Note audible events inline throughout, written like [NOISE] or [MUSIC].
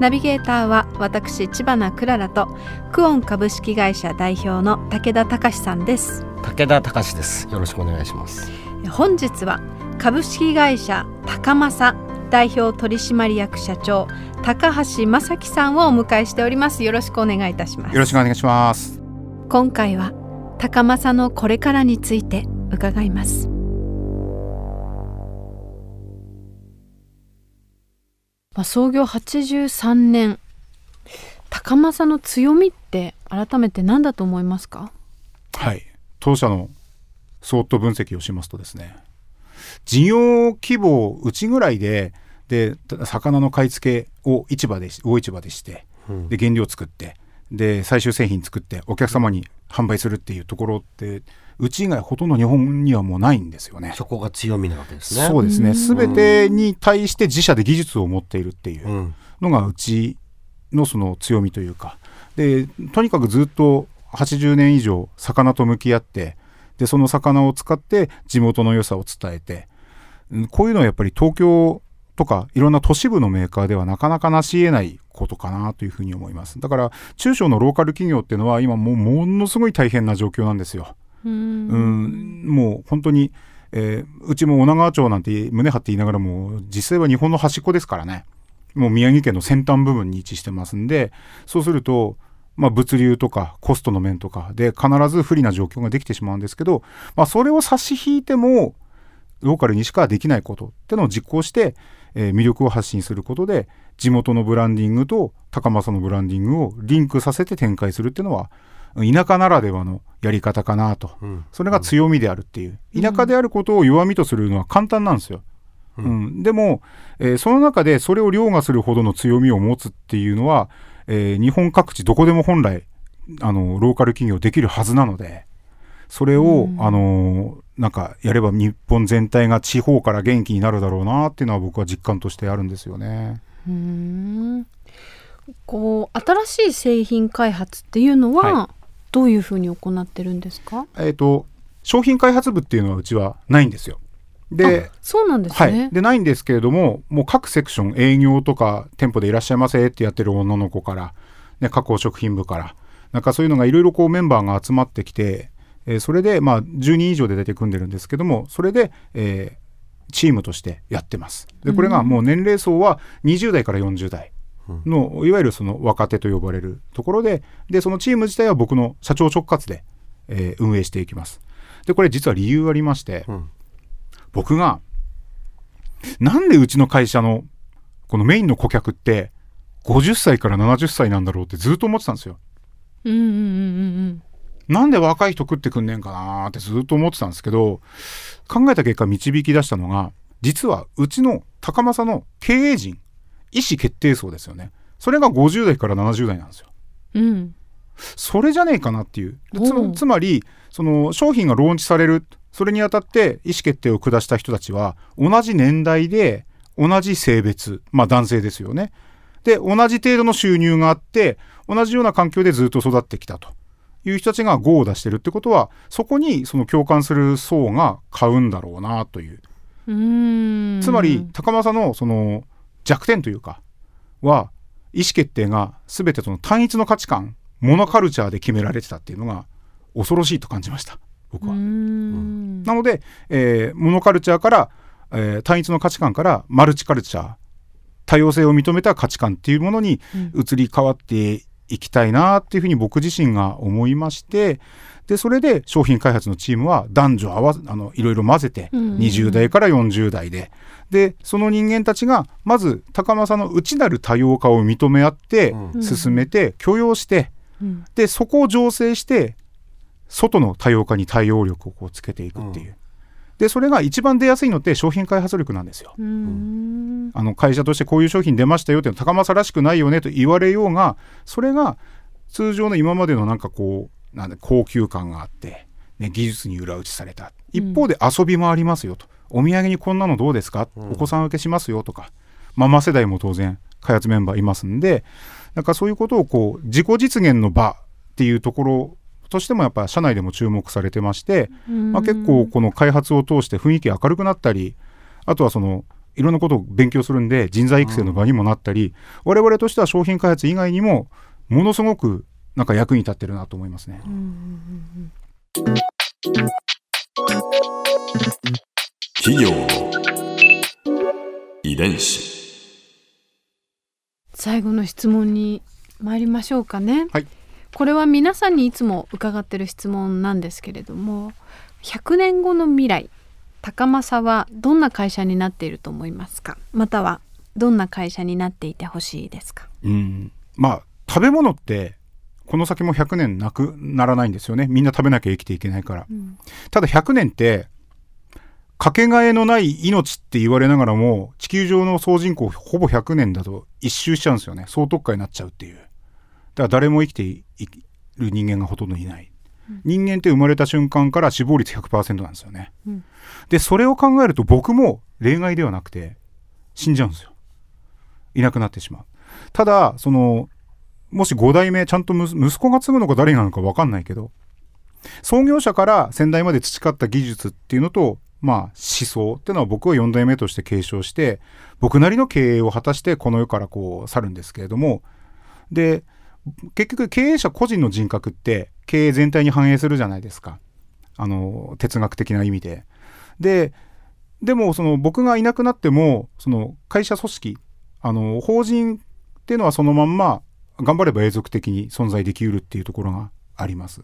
ナビゲーターは私千葉なクララとクオン株式会社代表の武田隆さんです。武田隆です。よろしくお願いします。本日は株式会社高政代表取締役社長高橋正樹さんをお迎えしております。よろしくお願いいたします。よろしくお願いします。今回は高政のこれからについて伺いますまあ、創業83年。高政の強みって改めて何だと思いますか？はい。当社の相当分析をしますとですね。事業規模うちぐらいでで魚の買い付けを市場で大市場でして、うん、で原料作ってで最終製品作ってお客様に販売するっていうところってうち以外ほとんど日本にはもうないんですよね。そこが強みなわけですね。そうですね。すべてに対して自社で技術を持っているっていうのがうちのその強みというか。で、とにかくずっと80年以上魚と向き合ってでその魚を使って地元の良さを伝えてこういうのはやっぱり東京とかいろんな都市部のメーカーではなかなか成し得ないことかなというふうに思いますだから中小のローカル企業っていうのは今もうものすごい大変な状況なんですよ。うん。もう本当に、えー、うちも女川町なんて胸張って言いながらも実際は日本の端っこですからね。もう宮城県の先端部分に位置してますんでそうするとまあ、物流とかコストの面とかで必ず不利な状況ができてしまうんですけど、まあ、それを差し引いてもローカルにしかできないことってのを実行して、えー、魅力を発信することで地元のブランディングと高政のブランディングをリンクさせて展開するっていうのは田舎ならではのやり方かなと、うん、それが強みであるっていう。田舎であることを弱みとするのは簡単なんですよ。うん、うん、でも、えー、その中でそれを凌駕するほどの強みを持つっていうのはえー、日本各地どこでも本来あのローカル企業できるはずなのでそれを、うん、あのなんかやれば日本全体が地方から元気になるだろうなっていうのは僕は実感としてあるんですよね。うん。こう新しい製品開発っていうのは、はい、どういうふうに行ってるんですか、えーと、商品開発部っていうのはうちはないんですよ。でそうなんですね、はい、でないんですけれどももう各セクション営業とか店舗でいらっしゃいませってやってる女の子から、ね、加工食品部からなんかそういうのがいろいろこうメンバーが集まってきて、えー、それでまあ10人以上で出て組んでるんですけどもそれで、えー、チームとしてやってます。でこれがもう年齢層は20代から40代の、いわゆるその若手と呼ばれるところででそのチーム自体は僕の社長直轄で、えー、運営していきます。でこれ実は理由ありまして、うん。僕が、なんでうちの会社のこのメインの顧客って50歳から70歳なんだろうってずっと思ってたんですよ。うんうんうんうんなんで若い人食ってくんねんかなってずっと思ってたんですけど考えた結果導き出したのが実はうちの高政の経営陣意思決定層ですよね。それが50代から70代なんですよ。うん、それじゃねえかなっていう。つつまりその商品がローンチされる。それにあたって意思決定を下した人たちは同じ年代で同じ性別まあ男性ですよね。で同じ程度の収入があって同じような環境でずっと育ってきたと。いう人たちが5を出してるってことはそこにその共感する層が買うんだろうなという。つまり高政のその弱点というかは意思決定が全てその単一の価値観モノカルチャーで決められてたっていうのが恐ろしいと感じました。僕は。なので、えー、モノカルチャーから、えー、単一の価値観からマルチカルチャー多様性を認めた価値観っていうものに移り変わっていきたいなっていうふうに僕自身が思いましてでそれで商品開発のチームは男女合わあのいろいろ混ぜて20代から40代で。でその人間たちがまず高政の内なる多様化を認め合って進めて許容して、でそこを醸成して外の多様化に対応力をこうつけていくっていう、でそれが一番出やすいのって商品開発力なんですよ。あの会社としてこういう商品出ましたよっていうの高政らしくないよねと言われようがそれが通常の今までのなんかこうなんで高級感があって、ね、技術に裏打ちされた。一方で遊びもありますよと、お土産にこんなのどうですか、うん、お子さん受けしますよとか。ママ世代も当然開発メンバーいますんでなんかそういうことをこう自己実現の場っていうところとしてもやっぱ社内でも注目されてまして、まあ、結構この開発を通して雰囲気明るくなったりあとはそのいろんなことを勉強するんで人材育成の場にもなったり、うん、我々としては商品開発以外にもものすごくなんか役に立ってるなと思いますね。企業遺伝子最後の質問に参りましょうかね。はいこれは皆さんにいつも伺ってる質問なんですけれども100年後の未来高政はどんな会社になっていると思いますか？またはどんな会社になっていてほしいですか？うん。まあ食べ物ってこの先も100年なくならないんですよね。みんな食べなきゃ生きていけないから、うん、ただ100年ってかけがえのない命って言われながらも地球上の総人口ほぼ100年だと一周しちゃうんですよね。総特化になっちゃうっていうだから誰も生きている人間がほとんどいない、うん、人間って生まれた瞬間から死亡率100%なんですよね、うん、でそれを考えると僕も例外ではなくて死んじゃうんですよ。いなくなってしまう。ただそのもし5代目ちゃんと息子が継ぐのか誰なのか分かんないけど創業者から先代まで培った技術っていうのとまあ思想っていうのは僕は4代目として継承して僕なりの経営を果たしてこの世からこう去るんですけれどもで結局経営者個人の人格って経営全体に反映するじゃないですかあの哲学的な意味で。ででもその僕がいなくなってもその会社組織あの法人っていうのはそのまんま頑張れば永続的に存在できうるっていうところがあります。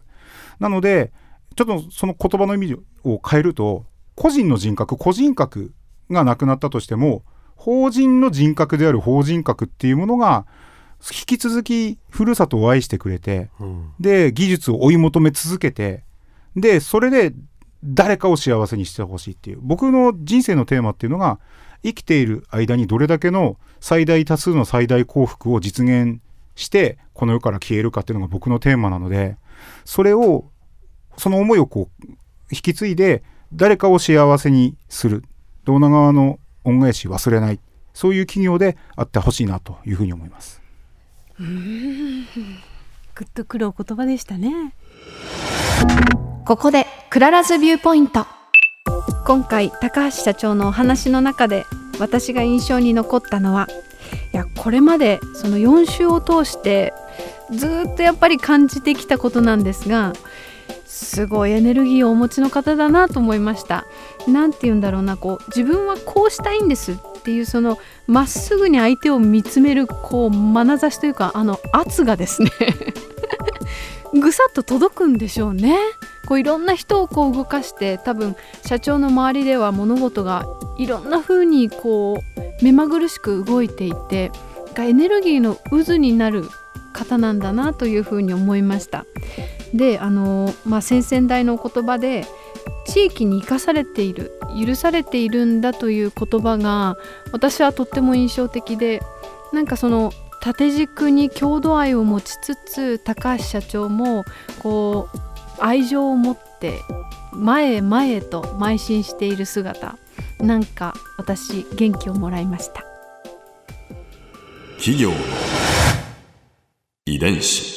なのでちょっとその言葉の意味を変えると個人の人格個人格がなくなったとしても法人の人格である法人格っていうものが引き続きふるさとを愛してくれて、うん、で技術を追い求め続けてでそれで誰かを幸せにしてほしいっていう。僕の人生のテーマっていうのが生きている間にどれだけの最大多数の最大幸福を実現してこの世から消えるかっていうのが僕のテーマなのでそれをその思いをこう引き継いで誰かを幸せにする。胴長の恩返し忘れない。そういう企業であってほしいなというふうに思います。うん。グッとくるお言葉でしたね。ここで Clara's Viewpoint。今回高橋社長のお話の中で私が印象に残ったのはいやこれまでその4週を通してずっとやっぱり感じてきたことなんですがすごいエネルギーをお持ちの方だなと思いました。何て言うんだろうなこう自分はこうしたいんですっていうそのまっすぐに相手を見つめるこう眼差しというかあの圧がですね [LAUGHS] ぐさっと届くんでしょうね。こういろんな人をこう動かして多分社長の周りでは物事がいろんな風にこう目まぐるしく動いていてエネルギーの渦になる方なんだなというふうに思いました。であの、まあ、先々代の言葉で地域に生かされている許されているんだという言葉が私はとっても印象的でなんかその縦軸に郷土愛を持ちつつ高橋社長もこう愛情を持って前へ前へと邁進している姿なんか私元気をもらいました。企業遺伝子。